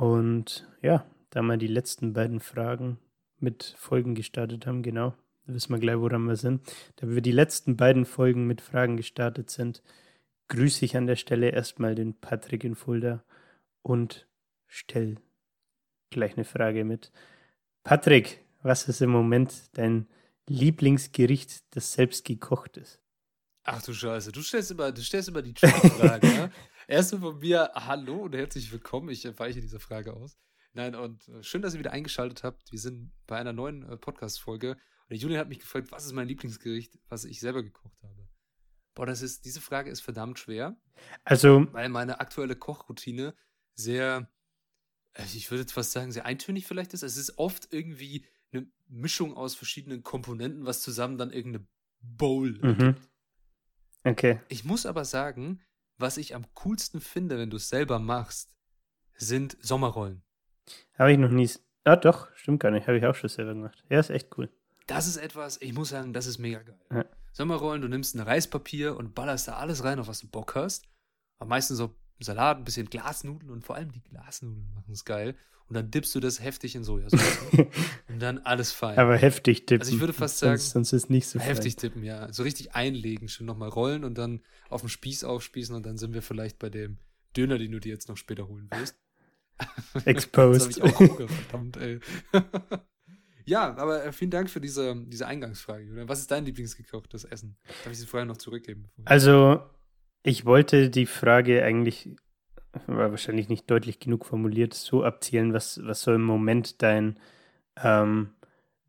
Und ja, da wir die letzten beiden Fragen mit Folgen gestartet haben, genau, da wissen wir gleich, woran wir sind. Da wir die letzten beiden Folgen mit Fragen gestartet sind, grüße ich an der Stelle erstmal den Patrick in Fulda und stell gleich eine Frage mit. Patrick, was ist im Moment dein Lieblingsgericht, das selbst gekocht ist? Ach du Scheiße, du stellst immer, du stellst immer die Frage, ne? Erstmal von mir, hallo und herzlich willkommen. Ich weiche diese Frage aus. Nein, und äh, schön, dass ihr wieder eingeschaltet habt. Wir sind bei einer neuen äh, Podcast-Folge. Und der Julian hat mich gefragt, was ist mein Lieblingsgericht, was ich selber gekocht habe. Boah, das ist, diese Frage ist verdammt schwer. Also. Weil meine aktuelle Kochroutine sehr, äh, ich würde jetzt fast sagen, sehr eintönig vielleicht ist. Es ist oft irgendwie eine Mischung aus verschiedenen Komponenten, was zusammen dann irgendeine Bowl mhm. Okay. Ich muss aber sagen, was ich am coolsten finde, wenn du es selber machst, sind Sommerrollen. Habe ich noch nie. Ah, doch, stimmt gar nicht. Habe ich auch schon selber gemacht. Ja, ist echt cool. Das ist etwas, ich muss sagen, das ist mega geil. Ja. Sommerrollen, du nimmst ein Reispapier und ballerst da alles rein, auf was du Bock hast. Am meisten so Salat, ein bisschen Glasnudeln und vor allem die Glasnudeln machen es geil. Und dann dippst du das heftig in Sojasauce. und dann alles fein. Aber heftig dippen. Also ich würde fast sagen, sonst, sonst ist nicht so Heftig fein. dippen, ja. So richtig einlegen, schon nochmal rollen und dann auf dem Spieß aufspießen und dann sind wir vielleicht bei dem Döner, den du dir jetzt noch später holen wirst. Exposed. das habe ich auch Hunger, verdammt, ey. ja, aber äh, vielen Dank für diese, diese Eingangsfrage. Was ist dein Lieblingsgekochtes Essen? Darf ich sie vorher noch zurückgeben? Also, ich wollte die Frage eigentlich war wahrscheinlich nicht deutlich genug formuliert, so abzielen, was, was so im Moment dein ähm,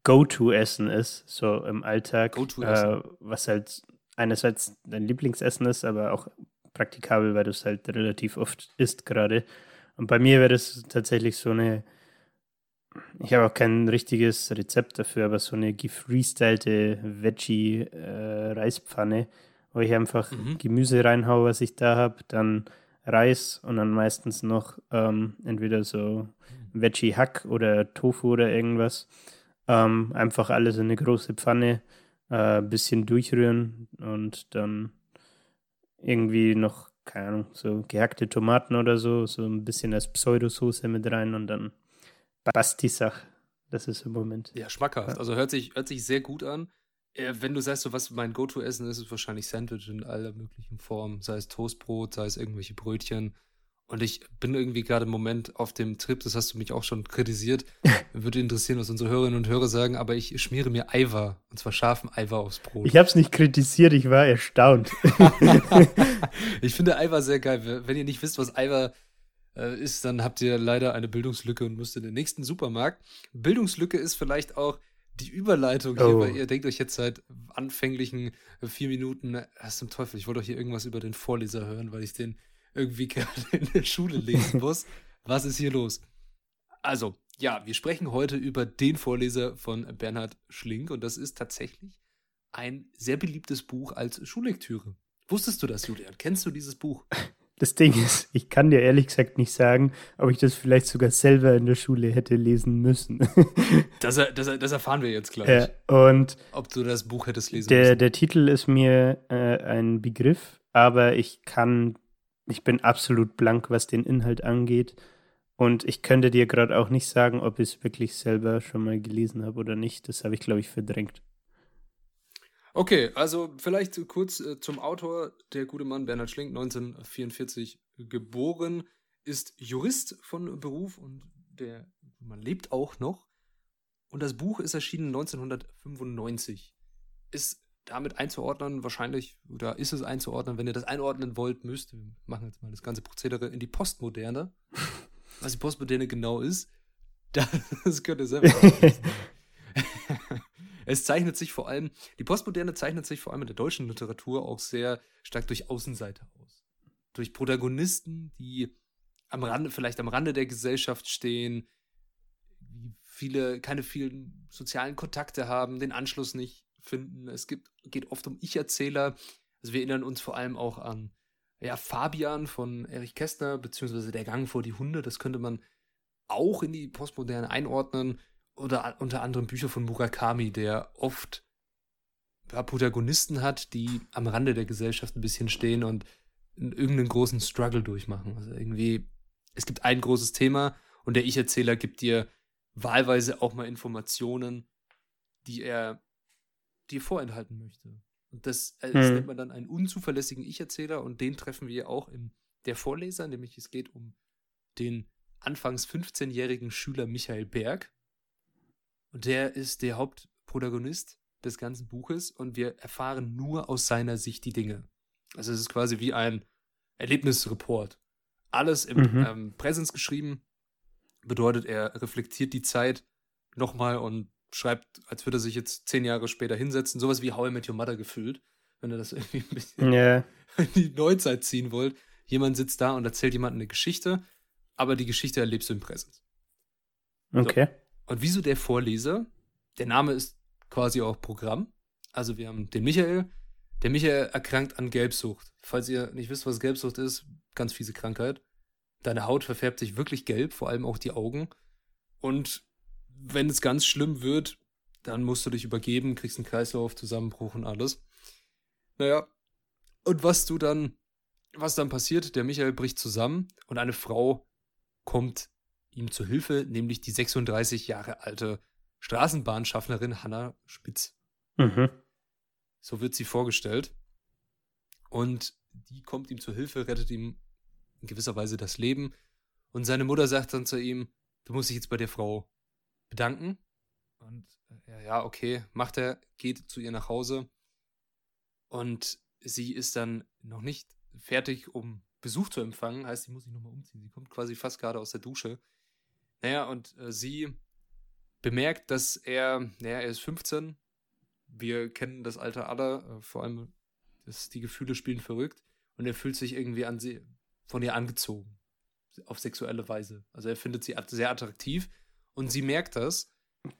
Go-To-Essen ist, so im Alltag. Äh, was halt einerseits dein Lieblingsessen ist, aber auch praktikabel, weil du es halt relativ oft isst gerade. Und bei mir wäre das tatsächlich so eine, ich habe auch kein richtiges Rezept dafür, aber so eine gefreestylte Veggie-Reispfanne, äh, wo ich einfach mhm. Gemüse reinhaue, was ich da habe, dann Reis und dann meistens noch ähm, entweder so Veggie Hack oder Tofu oder irgendwas. Ähm, einfach alles in eine große Pfanne, äh, bisschen durchrühren und dann irgendwie noch, keine Ahnung, so gehackte Tomaten oder so, so ein bisschen als Pseudosoße mit rein und dann passt die Sache. Das ist im Moment. Ja, schmackhaft. Also hört sich, hört sich sehr gut an. Äh, wenn du sagst, so was mein Go-To-Essen ist, ist wahrscheinlich Sandwich in aller möglichen Formen. Sei es Toastbrot, sei es irgendwelche Brötchen. Und ich bin irgendwie gerade im Moment auf dem Trip, das hast du mich auch schon kritisiert. Würde interessieren, was unsere Hörerinnen und Hörer sagen, aber ich schmiere mir Eiver, und zwar scharfen Eiver aufs Brot. Ich habe es nicht kritisiert, ich war erstaunt. ich finde Eiver sehr geil. Wenn ihr nicht wisst, was Eiver äh, ist, dann habt ihr leider eine Bildungslücke und müsst in den nächsten Supermarkt. Bildungslücke ist vielleicht auch, die Überleitung hier, oh. weil ihr denkt euch jetzt seit anfänglichen vier Minuten, was zum Teufel, ich wollte doch hier irgendwas über den Vorleser hören, weil ich den irgendwie gerade in der Schule lesen muss. was ist hier los? Also, ja, wir sprechen heute über den Vorleser von Bernhard Schlink und das ist tatsächlich ein sehr beliebtes Buch als Schullektüre. Wusstest du das, Julian? Kennst du dieses Buch? Das Ding ist, ich kann dir ehrlich gesagt nicht sagen, ob ich das vielleicht sogar selber in der Schule hätte lesen müssen. das, das, das erfahren wir jetzt gleich. Ja, und ob du das Buch hättest lesen der, müssen. Der Titel ist mir äh, ein Begriff, aber ich kann, ich bin absolut blank, was den Inhalt angeht. Und ich könnte dir gerade auch nicht sagen, ob ich es wirklich selber schon mal gelesen habe oder nicht. Das habe ich, glaube ich, verdrängt. Okay, also vielleicht kurz äh, zum Autor. Der gute Mann Bernhard Schlink, 1944 geboren, ist Jurist von Beruf und der man lebt auch noch. Und das Buch ist erschienen 1995. Ist damit einzuordnen, wahrscheinlich, oder ist es einzuordnen, wenn ihr das einordnen wollt, müsst, wir machen jetzt mal das ganze Prozedere in die Postmoderne. Was die Postmoderne genau ist, das könnt ihr selber Es zeichnet sich vor allem, die Postmoderne zeichnet sich vor allem in der deutschen Literatur auch sehr stark durch Außenseiter aus. Durch Protagonisten, die am Rande, vielleicht am Rande der Gesellschaft stehen, viele, keine vielen sozialen Kontakte haben, den Anschluss nicht finden. Es gibt, geht oft um Ich-Erzähler. Also wir erinnern uns vor allem auch an ja, Fabian von Erich Kästner, beziehungsweise Der Gang vor die Hunde. Das könnte man auch in die Postmoderne einordnen. Oder unter anderem Bücher von Murakami, der oft ja, Protagonisten hat, die am Rande der Gesellschaft ein bisschen stehen und irgendeinen großen Struggle durchmachen. Also irgendwie, es gibt ein großes Thema und der Ich-Erzähler gibt dir wahlweise auch mal Informationen, die er dir vorenthalten möchte. Und das, äh, das hm. nennt man dann einen unzuverlässigen Ich-Erzähler und den treffen wir auch in der Vorleser, nämlich es geht um den anfangs 15-jährigen Schüler Michael Berg. Und der ist der Hauptprotagonist des ganzen Buches und wir erfahren nur aus seiner Sicht die Dinge. Also es ist quasi wie ein Erlebnisreport. Alles im mhm. ähm, Präsens geschrieben. Bedeutet, er reflektiert die Zeit nochmal und schreibt, als würde er sich jetzt zehn Jahre später hinsetzen. Sowas wie How I Met Your Mother gefühlt, wenn ihr das irgendwie ein bisschen yeah. in die Neuzeit ziehen wollt. Jemand sitzt da und erzählt jemandem eine Geschichte, aber die Geschichte erlebst du im Präsens. Okay. So. Und wieso der Vorleser? Der Name ist quasi auch Programm. Also wir haben den Michael. Der Michael erkrankt an Gelbsucht. Falls ihr nicht wisst, was Gelbsucht ist, ganz fiese Krankheit. Deine Haut verfärbt sich wirklich gelb, vor allem auch die Augen. Und wenn es ganz schlimm wird, dann musst du dich übergeben, kriegst einen Kreislauf, Zusammenbruch und alles. Naja, und was du dann, was dann passiert, der Michael bricht zusammen und eine Frau kommt ihm zu Hilfe, nämlich die 36 Jahre alte Straßenbahnschaffnerin Hanna Spitz. Mhm. So wird sie vorgestellt. Und die kommt ihm zu Hilfe, rettet ihm in gewisser Weise das Leben. Und seine Mutter sagt dann zu ihm, du musst dich jetzt bei der Frau bedanken. Und äh, ja, okay, macht er, geht zu ihr nach Hause. Und sie ist dann noch nicht fertig, um Besuch zu empfangen. Heißt, sie muss sich nochmal umziehen. Sie kommt quasi fast gerade aus der Dusche. Naja, und äh, sie bemerkt, dass er, naja, er ist 15. Wir kennen das Alter aller, äh, vor allem, dass die Gefühle spielen verrückt. Und er fühlt sich irgendwie an sie, von ihr angezogen. Auf sexuelle Weise. Also er findet sie sehr attraktiv und sie merkt das.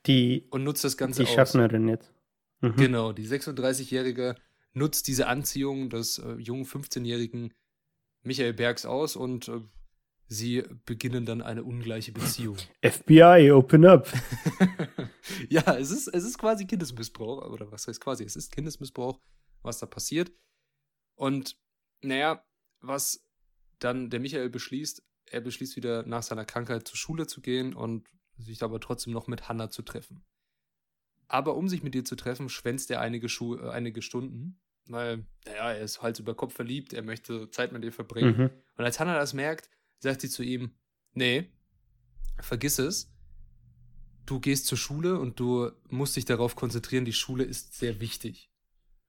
Die, und nutzt das Ganze die aus. Schaffnerin jetzt. Mhm. Genau, die 36-Jährige nutzt diese Anziehung des äh, jungen 15-jährigen Michael Bergs aus und äh, sie beginnen dann eine ungleiche Beziehung. FBI, open up. ja, es ist, es ist quasi Kindesmissbrauch, oder was heißt quasi, es ist Kindesmissbrauch, was da passiert. Und naja, was dann der Michael beschließt, er beschließt wieder nach seiner Krankheit zur Schule zu gehen und sich aber trotzdem noch mit Hannah zu treffen. Aber um sich mit ihr zu treffen, schwänzt er einige, Schu äh, einige Stunden, weil, naja, er ist Hals über Kopf verliebt, er möchte Zeit mit ihr verbringen. Mhm. Und als Hannah das merkt, sagt sie zu ihm, nee, vergiss es, du gehst zur Schule und du musst dich darauf konzentrieren, die Schule ist sehr wichtig.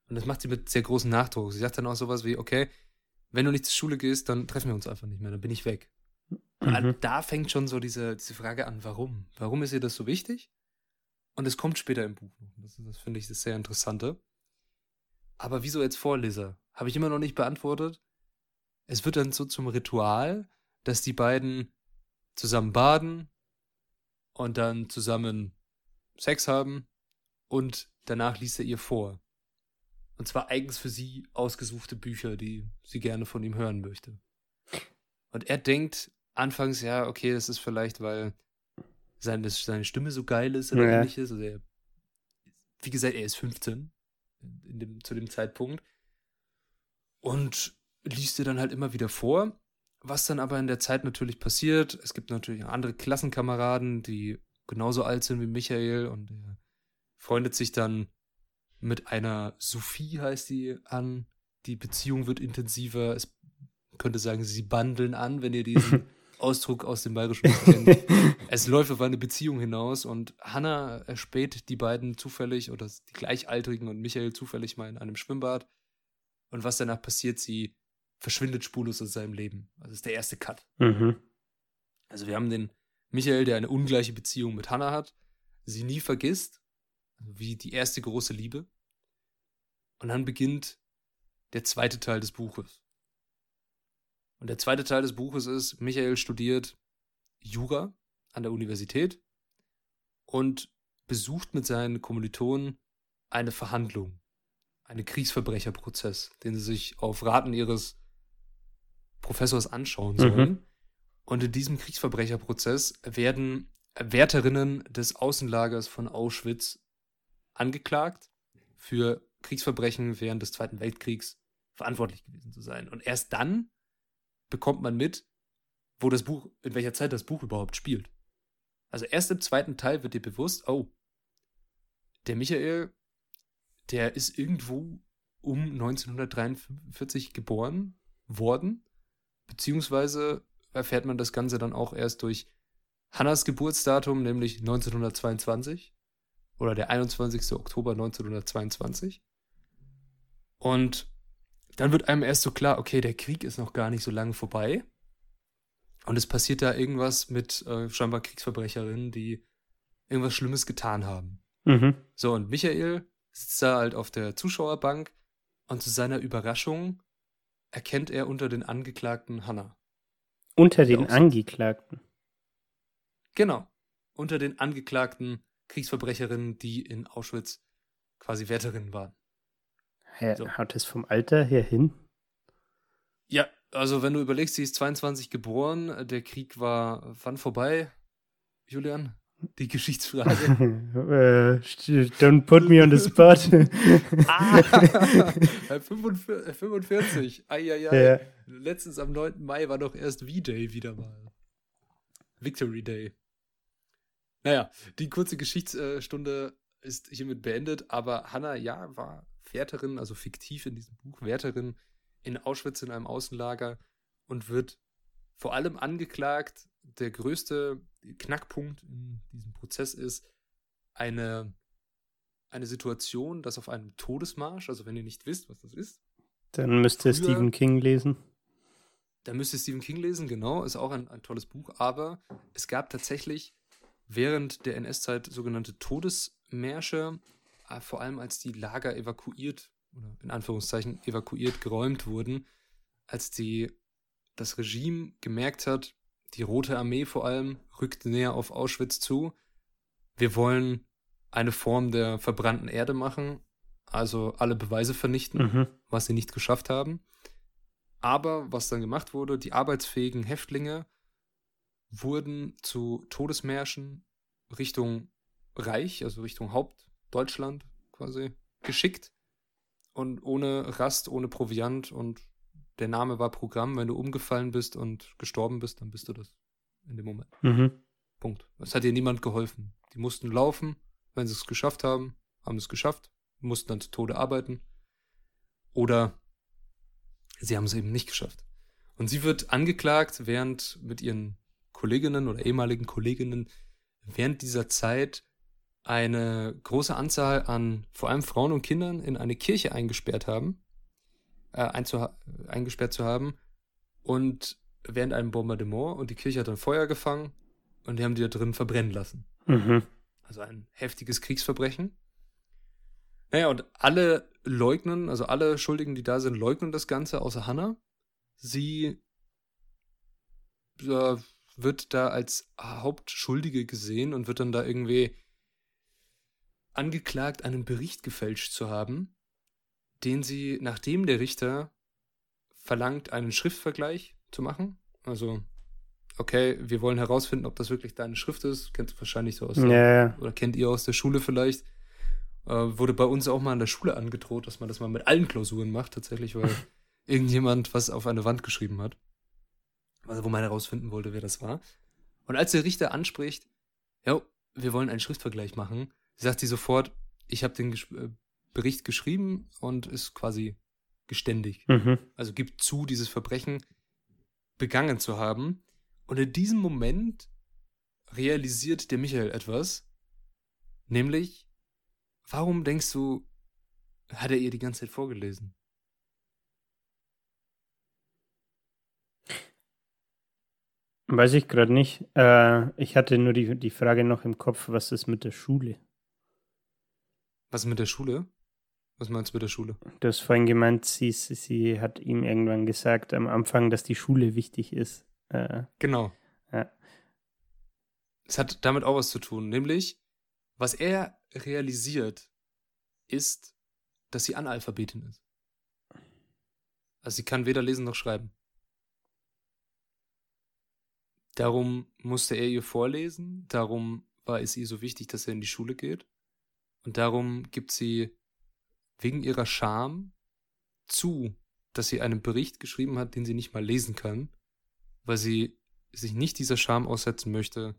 Und das macht sie mit sehr großem Nachdruck. Sie sagt dann auch sowas wie, okay, wenn du nicht zur Schule gehst, dann treffen wir uns einfach nicht mehr, dann bin ich weg. Mhm. Da fängt schon so diese, diese Frage an, warum? Warum ist ihr das so wichtig? Und es kommt später im Buch noch. Das, das finde ich das sehr Interessante. Aber wieso als Vorleser? Habe ich immer noch nicht beantwortet. Es wird dann so zum Ritual, dass die beiden zusammen baden und dann zusammen Sex haben und danach liest er ihr vor. Und zwar eigens für sie ausgesuchte Bücher, die sie gerne von ihm hören möchte. Und er denkt, anfangs, ja, okay, das ist vielleicht, weil seine, seine Stimme so geil ist oder ja. ähnliches. Also er, wie gesagt, er ist 15 in dem, zu dem Zeitpunkt. Und liest dir dann halt immer wieder vor. Was dann aber in der Zeit natürlich passiert, es gibt natürlich andere Klassenkameraden, die genauso alt sind wie Michael und er freundet sich dann mit einer Sophie, heißt die, an. Die Beziehung wird intensiver. Es könnte sagen, sie bandeln an, wenn ihr diesen Ausdruck aus dem Bayerischen kennt. es läuft auf eine Beziehung hinaus und Hannah erspäht die beiden zufällig oder die Gleichaltrigen und Michael zufällig mal in einem Schwimmbad. Und was danach passiert, sie verschwindet spurlos aus seinem Leben. Also das ist der erste Cut. Mhm. Also wir haben den Michael, der eine ungleiche Beziehung mit Hannah hat, sie nie vergisst, also wie die erste große Liebe. Und dann beginnt der zweite Teil des Buches. Und der zweite Teil des Buches ist, Michael studiert Jura an der Universität und besucht mit seinen Kommilitonen eine Verhandlung, einen Kriegsverbrecherprozess, den sie sich auf Raten ihres Professors anschauen sollen. Mhm. Und in diesem Kriegsverbrecherprozess werden Wärterinnen des Außenlagers von Auschwitz angeklagt, für Kriegsverbrechen während des Zweiten Weltkriegs verantwortlich gewesen zu sein. Und erst dann bekommt man mit, wo das Buch, in welcher Zeit das Buch überhaupt spielt. Also erst im zweiten Teil wird dir bewusst, oh, der Michael, der ist irgendwo um 1943 geboren worden, beziehungsweise erfährt man das Ganze dann auch erst durch Hannas Geburtsdatum, nämlich 1922 oder der 21. Oktober 1922. Und dann wird einem erst so klar, okay, der Krieg ist noch gar nicht so lange vorbei. Und es passiert da irgendwas mit äh, scheinbar Kriegsverbrecherinnen, die irgendwas Schlimmes getan haben. Mhm. So, und Michael sitzt da halt auf der Zuschauerbank und zu seiner Überraschung erkennt er unter den Angeklagten Hannah. Unter den Angeklagten? Genau. Unter den Angeklagten Kriegsverbrecherinnen, die in Auschwitz quasi Wärterinnen waren. Ja, so. Haut es vom Alter her hin? Ja, also wenn du überlegst, sie ist 22 geboren, der Krieg war wann vorbei, Julian? Die Geschichtsfrage. uh, don't put me on the spot. ah, 45. 45. Ai, ai, ai. Ja. Letztens am 9. Mai war doch erst V-Day wieder mal. Victory Day. Naja, die kurze Geschichtsstunde ist hiermit beendet, aber Hannah, ja, war Wärterin, also fiktiv in diesem Buch, Wärterin in Auschwitz in einem Außenlager und wird vor allem angeklagt. Der größte Knackpunkt in diesem Prozess ist eine, eine Situation, dass auf einem Todesmarsch, also wenn ihr nicht wisst, was das ist. Dann müsst ihr Stephen King lesen. Da müsst ihr Stephen King lesen, genau, ist auch ein, ein tolles Buch, aber es gab tatsächlich während der NS-Zeit sogenannte Todesmärsche, äh, vor allem als die Lager evakuiert oder in Anführungszeichen evakuiert, geräumt wurden, als die, das Regime gemerkt hat, die Rote Armee vor allem rückt näher auf Auschwitz zu. Wir wollen eine Form der verbrannten Erde machen, also alle Beweise vernichten, mhm. was sie nicht geschafft haben. Aber was dann gemacht wurde, die arbeitsfähigen Häftlinge wurden zu Todesmärschen Richtung Reich, also Richtung Hauptdeutschland quasi geschickt und ohne Rast, ohne Proviant und der Name war Programm. Wenn du umgefallen bist und gestorben bist, dann bist du das in dem Moment. Mhm. Punkt. Es hat dir niemand geholfen. Die mussten laufen, wenn sie es geschafft haben, haben es geschafft, mussten dann zu Tode arbeiten. Oder sie haben es eben nicht geschafft. Und sie wird angeklagt, während mit ihren Kolleginnen oder ehemaligen Kolleginnen während dieser Zeit eine große Anzahl an vor allem Frauen und Kindern in eine Kirche eingesperrt haben, äh, eingesperrt zu haben und während einem Bombardement und die Kirche hat dann Feuer gefangen und die haben die da drin verbrennen lassen. Mhm. Also ein heftiges Kriegsverbrechen. Naja, und alle leugnen, also alle Schuldigen, die da sind, leugnen das Ganze, außer Hannah. Sie äh, wird da als Hauptschuldige gesehen und wird dann da irgendwie angeklagt, einen Bericht gefälscht zu haben, den sie, nachdem der Richter verlangt, einen Schriftvergleich zu machen. Also, okay, wir wollen herausfinden, ob das wirklich deine Schrift ist. Kennst du wahrscheinlich so aus der, ja. oder kennt ihr aus der Schule vielleicht. Äh, wurde bei uns auch mal an der Schule angedroht, dass man das mal mit allen Klausuren macht, tatsächlich, weil irgendjemand was auf eine Wand geschrieben hat. Also, wo man herausfinden wollte, wer das war. Und als der Richter anspricht, ja, wir wollen einen Schriftvergleich machen, sagt sie sofort, ich habe den äh, Bericht geschrieben und ist quasi geständig. Mhm. Also gibt zu, dieses Verbrechen begangen zu haben. Und in diesem Moment realisiert der Michael etwas, nämlich, warum denkst du, hat er ihr die ganze Zeit vorgelesen? Weiß ich gerade nicht. Äh, ich hatte nur die, die Frage noch im Kopf, was ist mit der Schule? Was mit der Schule? Was meinst du mit der Schule? Du hast vorhin gemeint, sie, sie hat ihm irgendwann gesagt am Anfang, dass die Schule wichtig ist. Äh, genau. Ja. Es hat damit auch was zu tun, nämlich, was er realisiert, ist, dass sie Analphabetin ist. Also sie kann weder lesen noch schreiben. Darum musste er ihr vorlesen, darum war es ihr so wichtig, dass er in die Schule geht. Und darum gibt sie wegen ihrer Scham zu, dass sie einen Bericht geschrieben hat, den sie nicht mal lesen kann, weil sie sich nicht dieser Scham aussetzen möchte,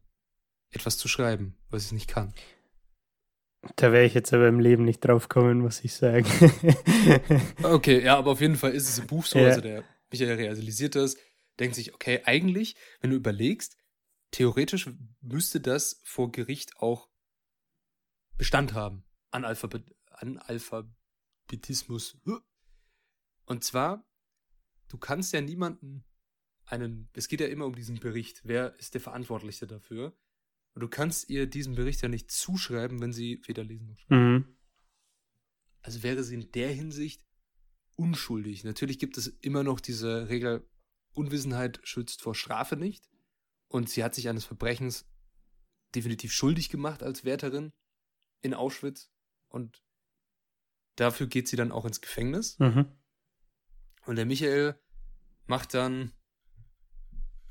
etwas zu schreiben, weil sie es nicht kann. Da wäre ich jetzt aber im Leben nicht drauf kommen, muss ich sagen. okay, ja, aber auf jeden Fall ist es im Buch so, Ja. also der Michael realisiert das, denkt sich, okay, eigentlich, wenn du überlegst, theoretisch müsste das vor Gericht auch Bestand haben. Analphabet Analphabetismus. Und zwar, du kannst ja niemanden einen, es geht ja immer um diesen Bericht, wer ist der Verantwortliche dafür? Und du kannst ihr diesen Bericht ja nicht zuschreiben, wenn sie weder lesen noch schreiben. mhm. Also wäre sie in der Hinsicht unschuldig. Natürlich gibt es immer noch diese Regel, Unwissenheit schützt vor Strafe nicht. Und sie hat sich eines Verbrechens definitiv schuldig gemacht als Wärterin in Auschwitz. Und dafür geht sie dann auch ins Gefängnis. Mhm. Und der Michael macht dann,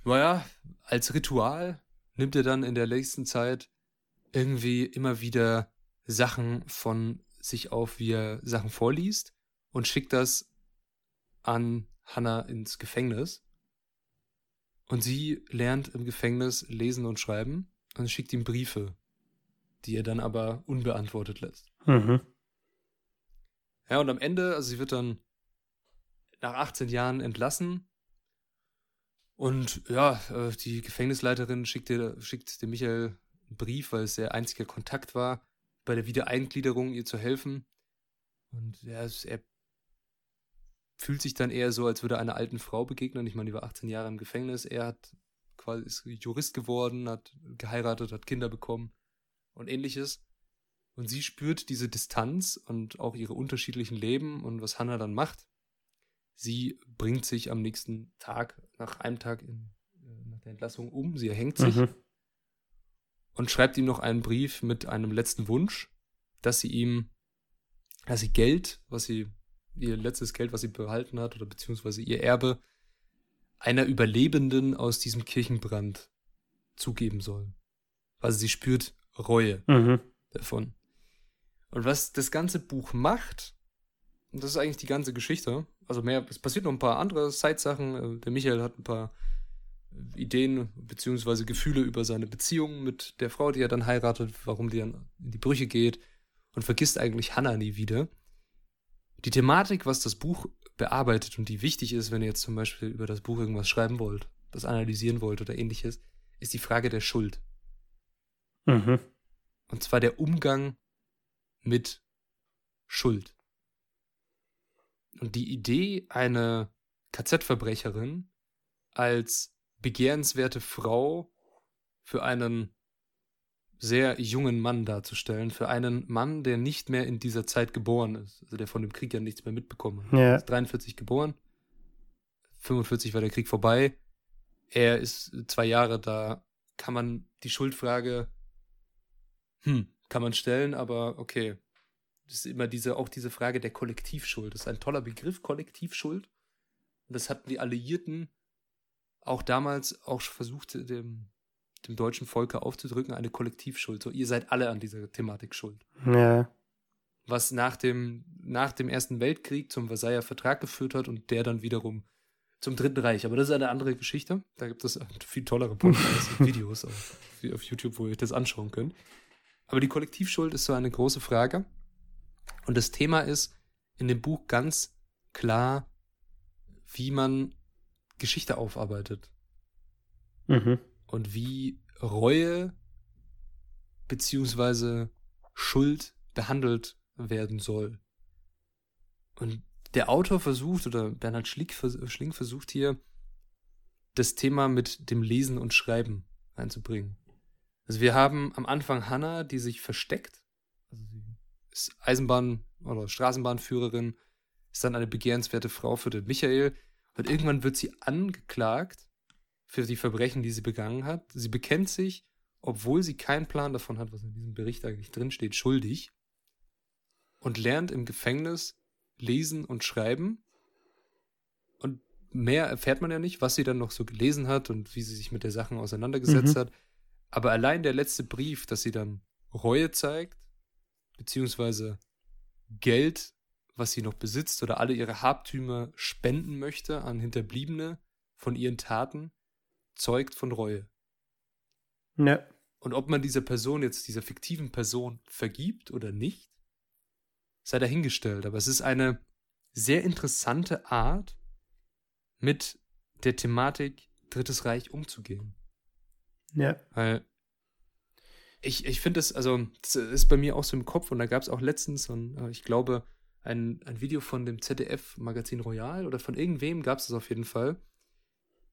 naja, als Ritual nimmt er dann in der nächsten Zeit irgendwie immer wieder Sachen von sich auf, wie er Sachen vorliest und schickt das an Hannah ins Gefängnis. Und sie lernt im Gefängnis lesen und schreiben und schickt ihm Briefe, die er dann aber unbeantwortet lässt. Mhm. Ja, und am Ende, also sie wird dann nach 18 Jahren entlassen. Und ja, äh, die Gefängnisleiterin schickt, dir, schickt dem Michael einen Brief, weil es der einzige Kontakt war, bei der Wiedereingliederung ihr zu helfen. Und ja, er fühlt sich dann eher so, als würde er einer alten Frau begegnen. Ich meine, die war 18 Jahre im Gefängnis. Er hat quasi ist Jurist geworden, hat geheiratet, hat Kinder bekommen und ähnliches. Und sie spürt diese Distanz und auch ihre unterschiedlichen Leben und was Hannah dann macht. Sie bringt sich am nächsten Tag, nach einem Tag in, äh, nach der Entlassung um. Sie erhängt sich Mhm. und schreibt ihm noch einen Brief mit einem letzten Wunsch, dass sie ihm, dass sie Geld, was sie, ihr letztes Geld, was sie behalten hat, oder beziehungsweise ihr Erbe, einer Überlebenden aus diesem Kirchenbrand zugeben soll. Also sie spürt Reue Mhm. davon. Und was das ganze Buch macht, und das ist eigentlich die ganze Geschichte, also mehr, es passiert noch ein paar andere Side-Sachen. äh, Der Michael hat ein paar Ideen beziehungsweise Gefühle über seine Beziehung mit der Frau, die er dann heiratet, warum die dann in die Brüche geht und vergisst eigentlich Hannah nie wieder. Die Thematik, was das Buch bearbeitet und die wichtig ist, wenn ihr jetzt zum Beispiel über das Buch irgendwas schreiben wollt, das analysieren wollt oder ähnliches, ist die Frage der Schuld. Mhm. Und zwar der Umgang mit Schuld. Und die Idee, eine KZ-Verbrecherin als begehrenswerte Frau für einen sehr jungen Mann darzustellen, für einen Mann, der nicht mehr in dieser Zeit geboren ist, also der von dem Krieg ja nichts mehr mitbekommen hat. Ja. Er ist 43 geboren, 45 war der Krieg vorbei, er ist zwei Jahre da, kann man die Schuldfrage hm, kann man stellen, aber okay. Das ist immer diese, auch diese Frage der Kollektivschuld. Das ist ein toller Begriff, Kollektivschuld. Und das hatten die Alliierten auch damals auch versucht, dem, dem deutschen Volke aufzudrücken, eine Kollektivschuld. So, ihr seid alle an dieser Thematik schuld. Ja. Was nach dem, nach dem Ersten Weltkrieg zum Versailler Vertrag geführt hat und der dann wiederum zum Dritten Reich. Aber das ist eine andere Geschichte. Da gibt es viel tollere Podcasts und Videos auf, auf YouTube, wo ihr euch das anschauen könnt. Aber die Kollektivschuld ist so eine große Frage. Und das Thema ist in dem Buch ganz klar, wie man Geschichte aufarbeitet Mhm. und wie Reue beziehungsweise Schuld behandelt werden soll. Und der Autor versucht, oder Bernhard Schlick, Schling versucht hier, das Thema mit dem Lesen und Schreiben einzubringen. Also wir haben am Anfang Hannah, die sich versteckt. Also sie ist Eisenbahn- oder Straßenbahnführerin, ist dann eine begehrenswerte Frau für den Michael. Und irgendwann wird sie angeklagt für die Verbrechen, die sie begangen hat. Sie bekennt sich, obwohl sie keinen Plan davon hat, was in diesem Bericht eigentlich drinsteht, schuldig. Und lernt im Gefängnis lesen und schreiben. Und mehr erfährt man ja nicht, was sie dann noch so gelesen hat und wie sie sich mit der Sachen auseinandergesetzt mhm. hat. Aber allein der letzte Brief, dass sie dann Reue zeigt, beziehungsweise Geld, was sie noch besitzt oder alle ihre Habtümer spenden möchte an Hinterbliebene von ihren Taten, zeugt von Reue. Ja. Und ob man dieser Person jetzt, dieser fiktiven Person vergibt oder nicht, sei dahingestellt. Aber es ist eine sehr interessante Art, mit der Thematik Drittes Reich umzugehen. Ja. Weil ich, ich finde es, also, das ist bei mir auch so im Kopf und da gab es auch letztens, und äh, ich glaube, ein, ein Video von dem ZDF-Magazin Royal oder von irgendwem gab es das auf jeden Fall.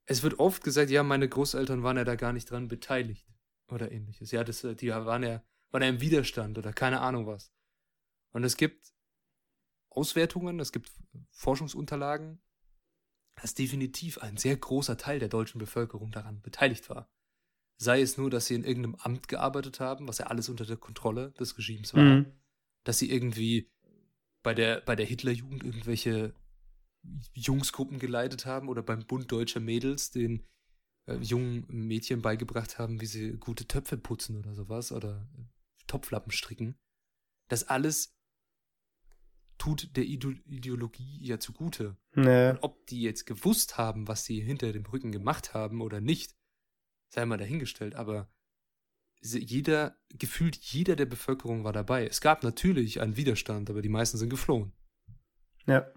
Es wird oft gesagt, ja, meine Großeltern waren ja da gar nicht dran beteiligt oder ähnliches. Ja, das, die waren ja, waren ja im Widerstand oder keine Ahnung was. Und es gibt Auswertungen, es gibt Forschungsunterlagen, dass definitiv ein sehr großer Teil der deutschen Bevölkerung daran beteiligt war. Sei es nur, dass sie in irgendeinem Amt gearbeitet haben, was ja alles unter der Kontrolle des Regimes war. Mhm. Dass sie irgendwie bei der, bei der Hitlerjugend irgendwelche Jungsgruppen geleitet haben oder beim Bund deutscher Mädels den äh, jungen Mädchen beigebracht haben, wie sie gute Töpfe putzen oder sowas oder Topflappen stricken. Das alles tut der Ide Ideologie ja zugute. Nee. Und ob die jetzt gewusst haben, was sie hinter dem Rücken gemacht haben oder nicht, sei mal dahingestellt, aber jeder, gefühlt jeder der Bevölkerung war dabei. Es gab natürlich einen Widerstand, aber die meisten sind geflohen. Ja.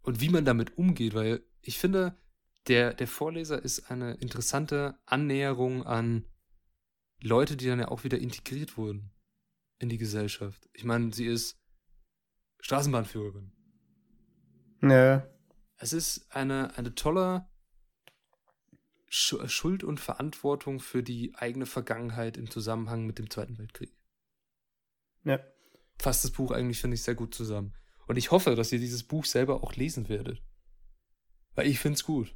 Und wie man damit umgeht, weil ich finde, der, der Vorleser ist eine interessante Annäherung an Leute, die dann ja auch wieder integriert wurden in die Gesellschaft. Ich meine, sie ist Straßenbahnführerin. Ja. Es ist eine, eine tolle Schuld und Verantwortung für die eigene Vergangenheit im Zusammenhang mit dem Zweiten Weltkrieg. Ja. Fasst das Buch eigentlich, finde ich, sehr gut zusammen. Und ich hoffe, dass ihr dieses Buch selber auch lesen werdet. Weil ich finde es gut.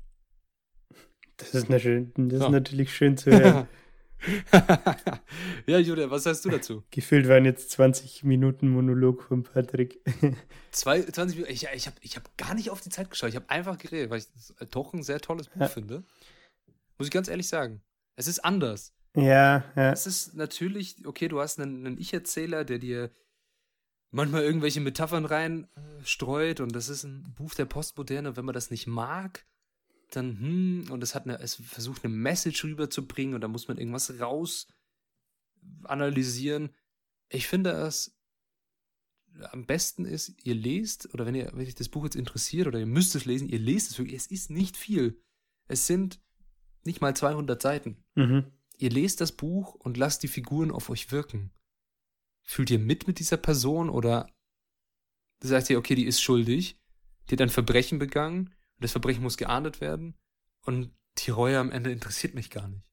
Das ist, schön, das ja. ist natürlich schön zu hören. ja, Julia, was sagst du dazu? Gefühlt waren jetzt 20 Minuten Monolog von Patrick. Zwei, 20 Minuten? Ich, ich habe ich hab gar nicht auf die Zeit geschaut. Ich habe einfach geredet, weil ich das doch ein sehr tolles Buch ja. finde. Muss ich ganz ehrlich sagen. Es ist anders. Ja, ja. Es ist natürlich, okay, du hast einen, einen Ich-Erzähler, der dir manchmal irgendwelche Metaphern reinstreut äh, und das ist ein Buch der Postmoderne. Wenn man das nicht mag, dann, hm, und es hat eine, es versucht eine Message rüberzubringen und da muss man irgendwas raus analysieren. Ich finde es am besten ist, ihr lest, oder wenn ihr, wenn euch das Buch jetzt interessiert oder ihr müsst es lesen, ihr lest es wirklich. Es ist nicht viel. Es sind nicht mal 200 Seiten. Mhm. Ihr lest das Buch und lasst die Figuren auf euch wirken. Fühlt ihr mit mit dieser Person oder sagt ihr, okay, die ist schuldig, die hat ein Verbrechen begangen und das Verbrechen muss geahndet werden und die Reue am Ende interessiert mich gar nicht.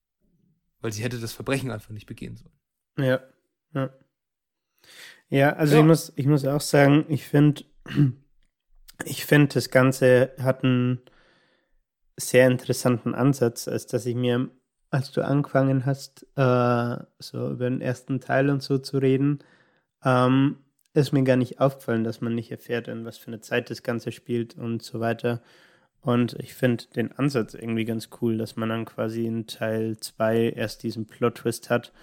Weil sie hätte das Verbrechen einfach nicht begehen sollen. Ja, ja. Ja, also ja. ich muss, ich muss auch sagen, ich finde, ich finde, das Ganze hat einen sehr interessanten Ansatz, als dass ich mir, als du angefangen hast, äh, so über den ersten Teil und so zu reden, ähm, ist mir gar nicht aufgefallen, dass man nicht erfährt, in was für eine Zeit das Ganze spielt und so weiter. Und ich finde den Ansatz irgendwie ganz cool, dass man dann quasi in Teil 2 erst diesen Plot-Twist hat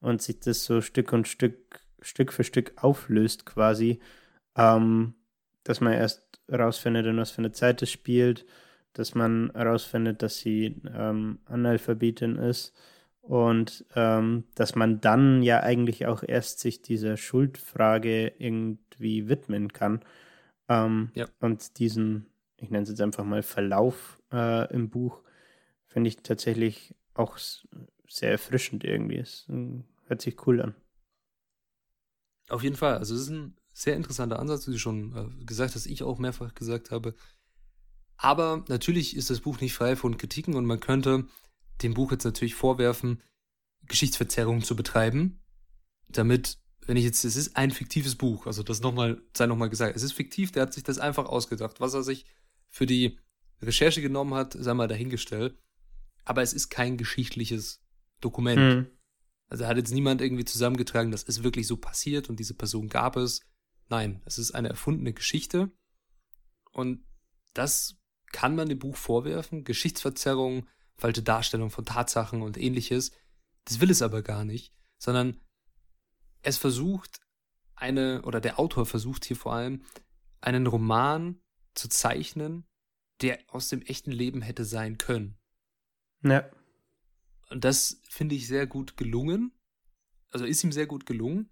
und sich das so Stück und Stück, Stück für Stück auflöst quasi. Ähm, dass man erst rausfindet, in was für eine Zeit es spielt dass man herausfindet, dass sie ähm, Analphabetin ist und ähm, dass man dann ja eigentlich auch erst sich dieser Schuldfrage irgendwie widmen kann ähm, ja. und diesen, ich nenne es jetzt einfach mal Verlauf äh, im Buch, finde ich tatsächlich auch sehr erfrischend irgendwie. Es äh, hört sich cool an. Auf jeden Fall. Also es ist ein sehr interessanter Ansatz, wie du schon äh, gesagt hast, ich auch mehrfach gesagt habe. Aber natürlich ist das Buch nicht frei von Kritiken und man könnte dem Buch jetzt natürlich vorwerfen, Geschichtsverzerrung zu betreiben, damit wenn ich jetzt, es ist ein fiktives Buch, also das nochmal, sei nochmal gesagt, es ist fiktiv, der hat sich das einfach ausgedacht, was er sich für die Recherche genommen hat, sei mal dahingestellt. Aber es ist kein geschichtliches Dokument. Mhm. Also hat jetzt niemand irgendwie zusammengetragen, das ist wirklich so passiert und diese Person gab es. Nein, es ist eine erfundene Geschichte. Und das kann man dem Buch vorwerfen. Geschichtsverzerrung, falsche Darstellung von Tatsachen und ähnliches. Das will es aber gar nicht, sondern es versucht eine, oder der Autor versucht hier vor allem, einen Roman zu zeichnen, der aus dem echten Leben hätte sein können. Ja. Und das finde ich sehr gut gelungen. Also ist ihm sehr gut gelungen.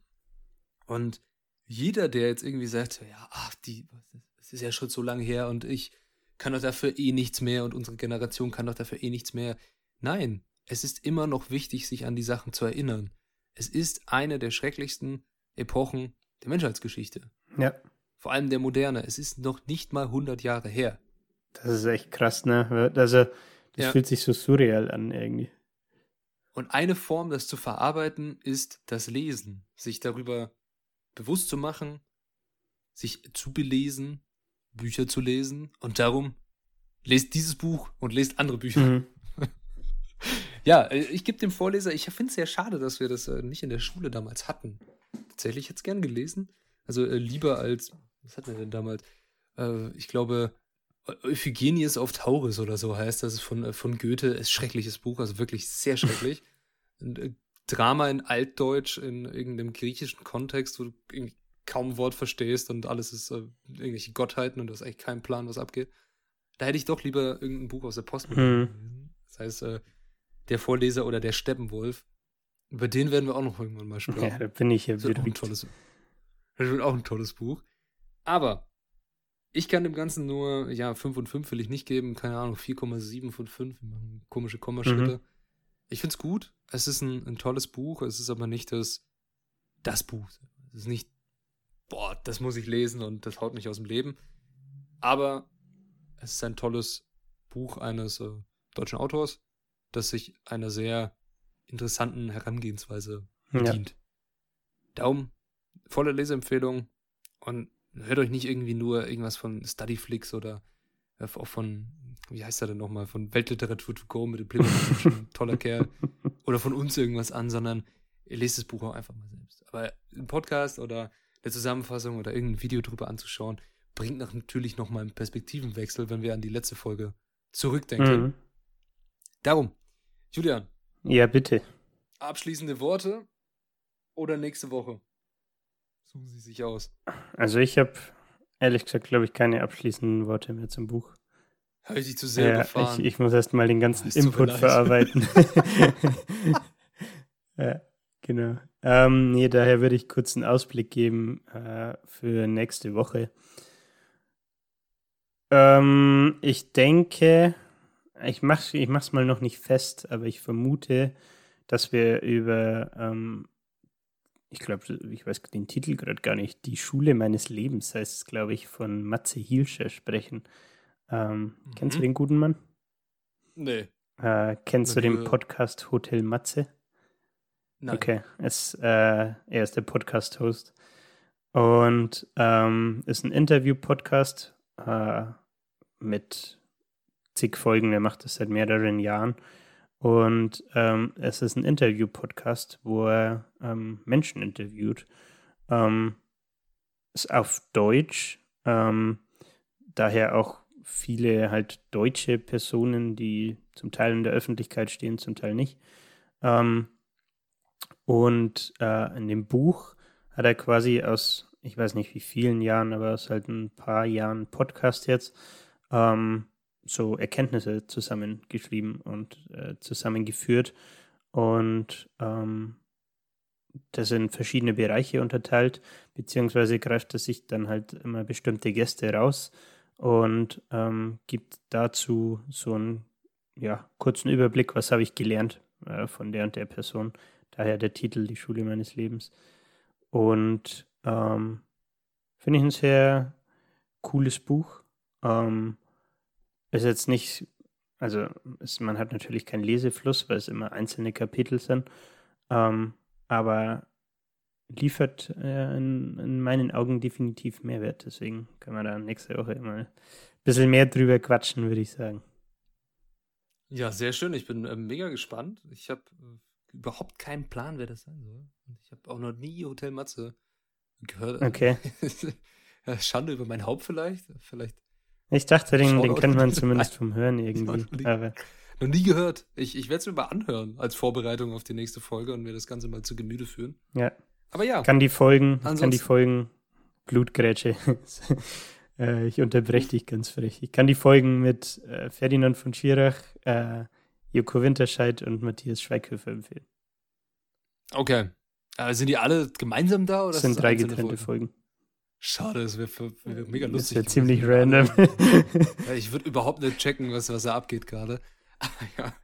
Und jeder, der jetzt irgendwie sagt, ja, ach, die, es ist ja schon so lange her und ich kann doch dafür eh nichts mehr und unsere Generation kann doch dafür eh nichts mehr. Nein, es ist immer noch wichtig, sich an die Sachen zu erinnern. Es ist eine der schrecklichsten Epochen der Menschheitsgeschichte. Ja. Vor allem der Moderne. Es ist noch nicht mal 100 Jahre her. Das ist echt krass, ne? Also, das ja. fühlt sich so surreal an irgendwie. Und eine Form, das zu verarbeiten, ist das Lesen. Sich darüber bewusst zu machen, sich zu belesen, Bücher zu lesen. Und darum, lest dieses Buch und lest andere Bücher. Mhm. ja, äh, ich gebe dem Vorleser, ich finde es sehr schade, dass wir das äh, nicht in der Schule damals hatten. Tatsächlich hätte es gern gelesen. Also äh, lieber als, was hatten wir denn damals? Äh, ich glaube, Euphigenius auf Tauris oder so heißt das, von, von Goethe. Ist schreckliches Buch, also wirklich sehr schrecklich. Ein Drama in Altdeutsch, in irgendeinem griechischen Kontext, wo du kaum Wort verstehst und alles ist äh, irgendwelche Gottheiten und du hast eigentlich keinen Plan, was abgeht. Da hätte ich doch lieber irgendein Buch aus der Post mhm. Das heißt, äh, der Vorleser oder der Steppenwolf. Über den werden wir auch noch irgendwann mal sprechen. Ja, da bin ich hier wieder. Ein tolles, das wird auch ein tolles Buch. Aber ich kann dem Ganzen nur, ja, 5 und 5 will ich nicht geben, keine Ahnung, 4,7 von 5. Wir machen komische Kommaschritte. Mhm. Ich finde es gut. Es ist ein, ein, tolles Buch. Es ist aber nicht das, das Buch. Es ist nicht, boah, das muss ich lesen und das haut mich aus dem Leben. Aber es ist ein tolles Buch eines äh, deutschen Autors, das sich einer sehr interessanten Herangehensweise bedient. Ja. Daumen, volle Leseempfehlung und hört euch nicht irgendwie nur irgendwas von Studyflix oder äh, auch von, wie heißt er denn nochmal, von Weltliteratur to go mit dem Plymouth toller Kerl, oder von uns irgendwas an, sondern ihr lest das Buch auch einfach mal selbst. Aber ein Podcast oder eine Zusammenfassung oder irgendein Video drüber anzuschauen, bringt natürlich nochmal einen Perspektivenwechsel, wenn wir an die letzte Folge zurückdenken. Mhm. Darum, Julian. Ja, bitte. Abschließende Worte oder nächste Woche? Suchen Sie sich aus. Also ich habe ehrlich gesagt, glaube ich, keine abschließenden Worte mehr zum Buch. Habe ich dich zu sehr ja, Ich, ich, muss erst mal den ganzen Input verarbeiten. ja, genau. Ähm, nee, daher würde ich kurz einen Ausblick geben äh, für nächste Woche. Ähm, ich denke, ich mache ich es mal noch nicht fest, aber ich vermute, dass wir über ähm, ich glaube, ich weiß den Titel gerade gar nicht, Die Schule meines Lebens heißt es, glaube ich, von Matze Hielscher sprechen. Ähm, mhm. Kennst du den guten Mann? Nee. Äh, kennst du den Podcast Hotel Matze? Nein. Okay, es, äh, er ist der Podcast-Host und ähm, ist ein Interview-Podcast äh, mit zig Folgen. Er macht das seit mehreren Jahren und ähm, es ist ein Interview-Podcast, wo er ähm, Menschen interviewt. Ähm, ist auf Deutsch, ähm, daher auch viele halt deutsche Personen, die zum Teil in der Öffentlichkeit stehen, zum Teil nicht. Ähm, und äh, in dem Buch hat er quasi aus, ich weiß nicht wie vielen Jahren, aber aus halt ein paar Jahren Podcast jetzt, ähm, so Erkenntnisse zusammengeschrieben und äh, zusammengeführt. Und ähm, das in verschiedene Bereiche unterteilt, beziehungsweise greift er sich dann halt immer bestimmte Gäste raus und ähm, gibt dazu so einen ja, kurzen Überblick, was habe ich gelernt äh, von der und der Person. Daher der Titel Die Schule meines Lebens. Und ähm, finde ich ein sehr cooles Buch. Ähm, ist jetzt nicht, also ist, man hat natürlich keinen Lesefluss, weil es immer einzelne Kapitel sind. Ähm, aber liefert äh, in, in, meinen Augen definitiv Mehrwert. Deswegen können wir da nächste Woche mal ein bisschen mehr drüber quatschen, würde ich sagen. Ja, sehr schön. Ich bin äh, mega gespannt. Ich habe äh, überhaupt keinen Plan, wer das sein soll. Und ich habe auch noch nie Hotel Matze gehört. Okay. Schande über mein Haupt vielleicht. Vielleicht. Ich dachte, den, den kennt man zumindest vom Hören irgendwie. Aber noch nie gehört. Ich, ich werde es mir mal anhören als Vorbereitung auf die nächste Folge und mir das Ganze mal zu Gemüte führen. Ja. Aber ja. Kann die Folgen, kann die Folgen Blutgrätsche. äh, ich unterbreche dich ganz frech. Ich kann die Folgen mit äh, Ferdinand von Schirach, äh, Joko Winterscheid und Matthias Schweighöfer empfehlen. Okay. Aber sind die alle gemeinsam da? Oder das sind drei getrennte Folgen? Folgen. Schade, das wäre wär mega lustig. Das wäre ziemlich random. ich würde überhaupt nicht checken, was, was da abgeht gerade. ja.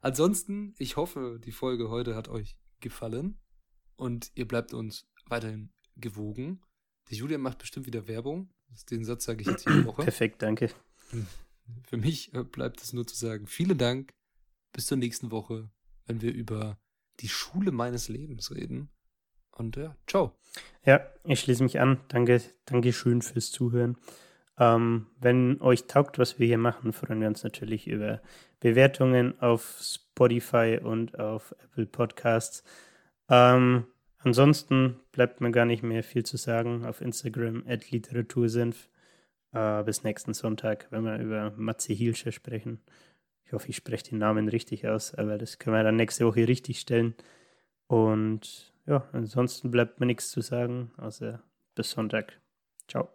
Ansonsten, ich hoffe, die Folge heute hat euch gefallen und ihr bleibt uns weiterhin gewogen. Die Julia macht bestimmt wieder Werbung. Den Satz sage ich jetzt jede Woche. Perfekt, danke. Für mich äh, bleibt es nur zu sagen, vielen Dank. Bis zur nächsten Woche, wenn wir über die Schule meines Lebens reden. Und ja, ciao. Ja, ich schließe mich an. Danke, danke schön fürs Zuhören. Ähm, wenn euch taugt, was wir hier machen, freuen wir uns natürlich über Bewertungen auf Spotify und auf Apple Podcasts. Ähm, ansonsten bleibt mir gar nicht mehr viel zu sagen auf Instagram at Literatursenf. Äh, bis nächsten Sonntag, wenn wir über Matze Hielscher sprechen. Ich hoffe, ich spreche den Namen richtig aus, aber das können wir dann nächste Woche richtig stellen. Und ja, ansonsten bleibt mir nichts zu sagen, außer bis Sonntag. Ciao.